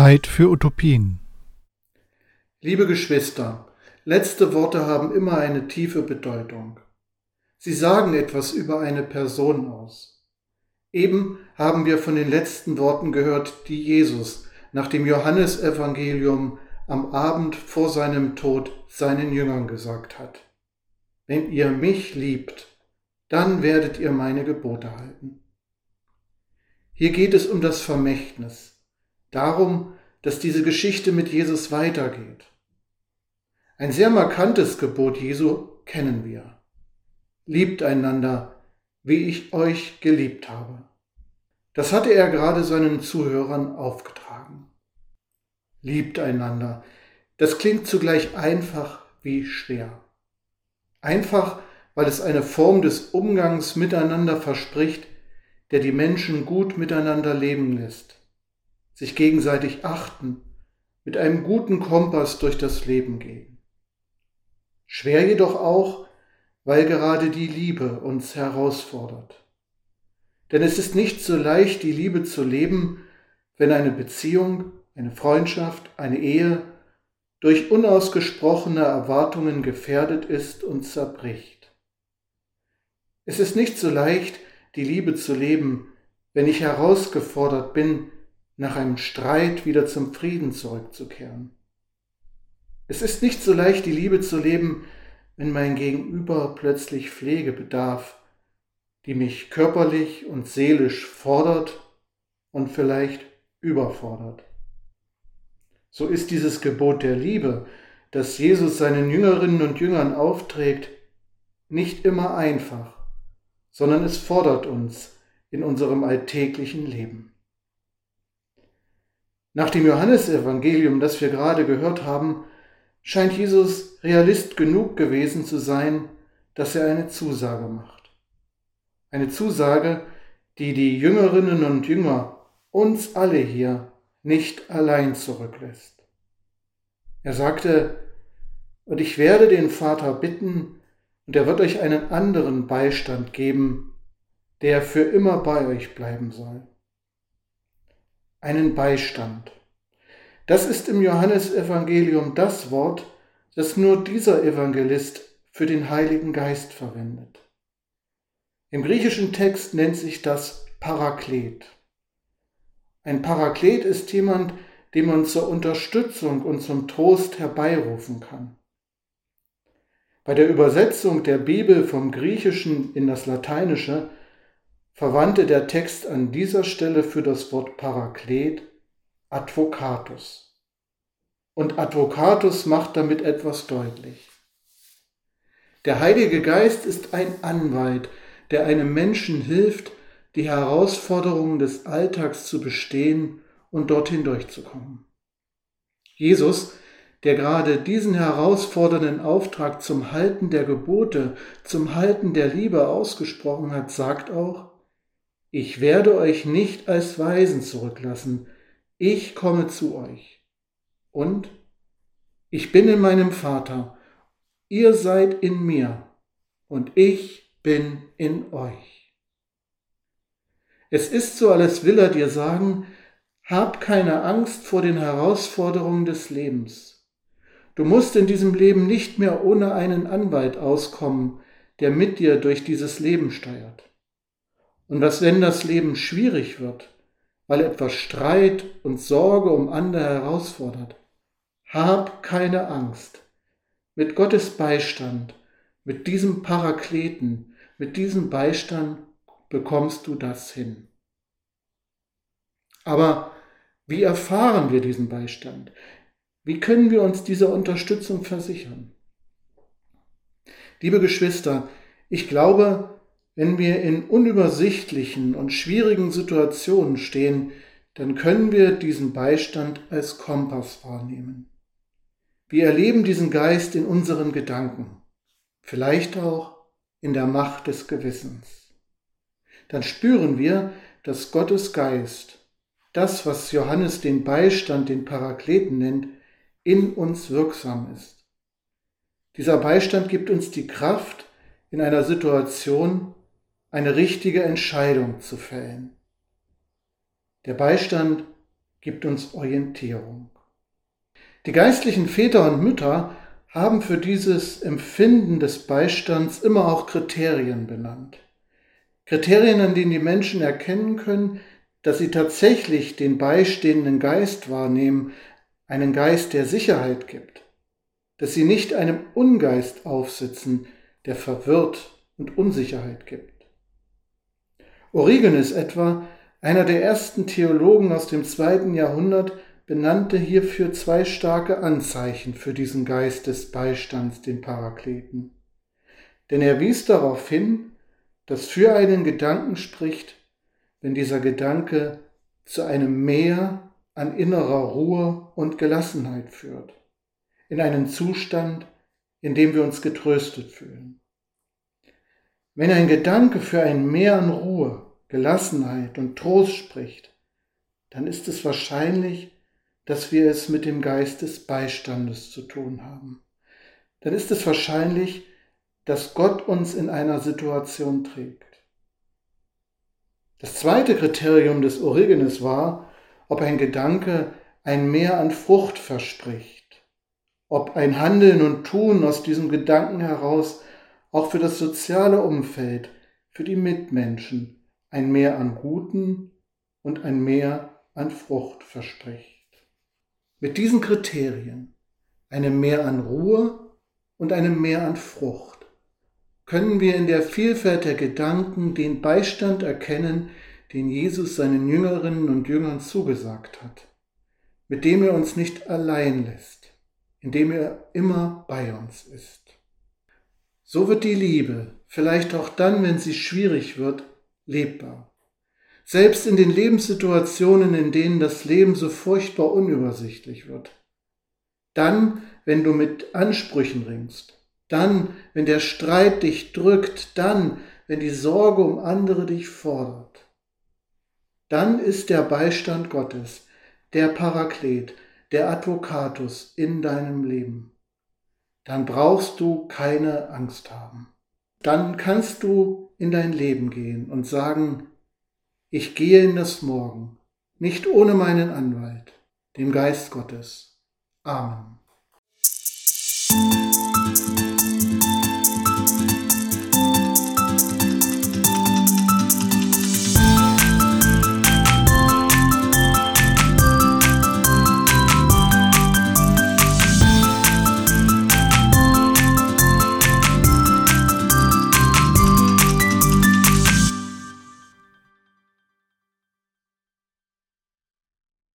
Zeit für Utopien. Liebe Geschwister, letzte Worte haben immer eine tiefe Bedeutung. Sie sagen etwas über eine Person aus. Eben haben wir von den letzten Worten gehört, die Jesus nach dem Johannesevangelium am Abend vor seinem Tod seinen Jüngern gesagt hat. Wenn ihr mich liebt, dann werdet ihr meine Gebote halten. Hier geht es um das Vermächtnis darum, dass diese Geschichte mit Jesus weitergeht. Ein sehr markantes Gebot Jesu kennen wir. Liebt einander, wie ich euch geliebt habe. Das hatte er gerade seinen Zuhörern aufgetragen. Liebt einander. Das klingt zugleich einfach wie schwer. Einfach, weil es eine Form des Umgangs miteinander verspricht, der die Menschen gut miteinander leben lässt sich gegenseitig achten, mit einem guten Kompass durch das Leben gehen. Schwer jedoch auch, weil gerade die Liebe uns herausfordert. Denn es ist nicht so leicht, die Liebe zu leben, wenn eine Beziehung, eine Freundschaft, eine Ehe durch unausgesprochene Erwartungen gefährdet ist und zerbricht. Es ist nicht so leicht, die Liebe zu leben, wenn ich herausgefordert bin, nach einem Streit wieder zum Frieden zurückzukehren. Es ist nicht so leicht, die Liebe zu leben, wenn mein Gegenüber plötzlich Pflege bedarf, die mich körperlich und seelisch fordert und vielleicht überfordert. So ist dieses Gebot der Liebe, das Jesus seinen Jüngerinnen und Jüngern aufträgt, nicht immer einfach, sondern es fordert uns in unserem alltäglichen Leben. Nach dem Johannesevangelium, das wir gerade gehört haben, scheint Jesus realist genug gewesen zu sein, dass er eine Zusage macht. Eine Zusage, die die Jüngerinnen und Jünger, uns alle hier, nicht allein zurücklässt. Er sagte, und ich werde den Vater bitten, und er wird euch einen anderen Beistand geben, der für immer bei euch bleiben soll einen Beistand. Das ist im Johannesevangelium das Wort, das nur dieser Evangelist für den Heiligen Geist verwendet. Im griechischen Text nennt sich das Paraklet. Ein Paraklet ist jemand, den man zur Unterstützung und zum Trost herbeirufen kann. Bei der Übersetzung der Bibel vom Griechischen in das Lateinische verwandte der Text an dieser Stelle für das Wort Paraklet Advocatus. Und Advocatus macht damit etwas deutlich. Der Heilige Geist ist ein Anwalt, der einem Menschen hilft, die Herausforderungen des Alltags zu bestehen und dorthin durchzukommen. Jesus, der gerade diesen herausfordernden Auftrag zum Halten der Gebote, zum Halten der Liebe ausgesprochen hat, sagt auch, ich werde euch nicht als Weisen zurücklassen, ich komme zu euch. Und ich bin in meinem Vater, ihr seid in mir und ich bin in euch. Es ist so, als will er dir sagen, hab keine Angst vor den Herausforderungen des Lebens. Du musst in diesem Leben nicht mehr ohne einen Anwalt auskommen, der mit dir durch dieses Leben steuert. Und was, wenn das Leben schwierig wird, weil etwas Streit und Sorge um andere herausfordert? Hab keine Angst. Mit Gottes Beistand, mit diesem Parakleten, mit diesem Beistand bekommst du das hin. Aber wie erfahren wir diesen Beistand? Wie können wir uns dieser Unterstützung versichern? Liebe Geschwister, ich glaube, wenn wir in unübersichtlichen und schwierigen Situationen stehen, dann können wir diesen Beistand als Kompass wahrnehmen. Wir erleben diesen Geist in unseren Gedanken, vielleicht auch in der Macht des Gewissens. Dann spüren wir, dass Gottes Geist, das, was Johannes den Beistand, den Parakleten nennt, in uns wirksam ist. Dieser Beistand gibt uns die Kraft, in einer Situation eine richtige Entscheidung zu fällen. Der Beistand gibt uns Orientierung. Die geistlichen Väter und Mütter haben für dieses Empfinden des Beistands immer auch Kriterien benannt. Kriterien, an denen die Menschen erkennen können, dass sie tatsächlich den beistehenden Geist wahrnehmen, einen Geist, der Sicherheit gibt, dass sie nicht einem Ungeist aufsitzen, der verwirrt und Unsicherheit gibt. Origenes etwa, einer der ersten Theologen aus dem zweiten Jahrhundert, benannte hierfür zwei starke Anzeichen für diesen Geist des Beistands, den Parakleten. Denn er wies darauf hin, dass für einen Gedanken spricht, wenn dieser Gedanke zu einem Meer an innerer Ruhe und Gelassenheit führt, in einen Zustand, in dem wir uns getröstet fühlen. Wenn ein Gedanke für ein Meer an Ruhe, Gelassenheit und Trost spricht, dann ist es wahrscheinlich, dass wir es mit dem Geist des Beistandes zu tun haben. Dann ist es wahrscheinlich, dass Gott uns in einer Situation trägt. Das zweite Kriterium des Origenes war, ob ein Gedanke ein Mehr an Frucht verspricht, ob ein Handeln und Tun aus diesem Gedanken heraus auch für das soziale Umfeld, für die Mitmenschen ein Mehr an Guten und ein Mehr an Frucht verspricht. Mit diesen Kriterien, einem Mehr an Ruhe und einem Mehr an Frucht, können wir in der Vielfalt der Gedanken den Beistand erkennen, den Jesus seinen Jüngerinnen und Jüngern zugesagt hat, mit dem er uns nicht allein lässt, indem er immer bei uns ist. So wird die Liebe, vielleicht auch dann, wenn sie schwierig wird, lebbar. Selbst in den Lebenssituationen, in denen das Leben so furchtbar unübersichtlich wird. Dann, wenn du mit Ansprüchen ringst. Dann, wenn der Streit dich drückt. Dann, wenn die Sorge um andere dich fordert. Dann ist der Beistand Gottes, der Paraklet, der Advocatus in deinem Leben. Dann brauchst du keine Angst haben. Dann kannst du in dein Leben gehen und sagen, ich gehe in das Morgen, nicht ohne meinen Anwalt, dem Geist Gottes. Amen.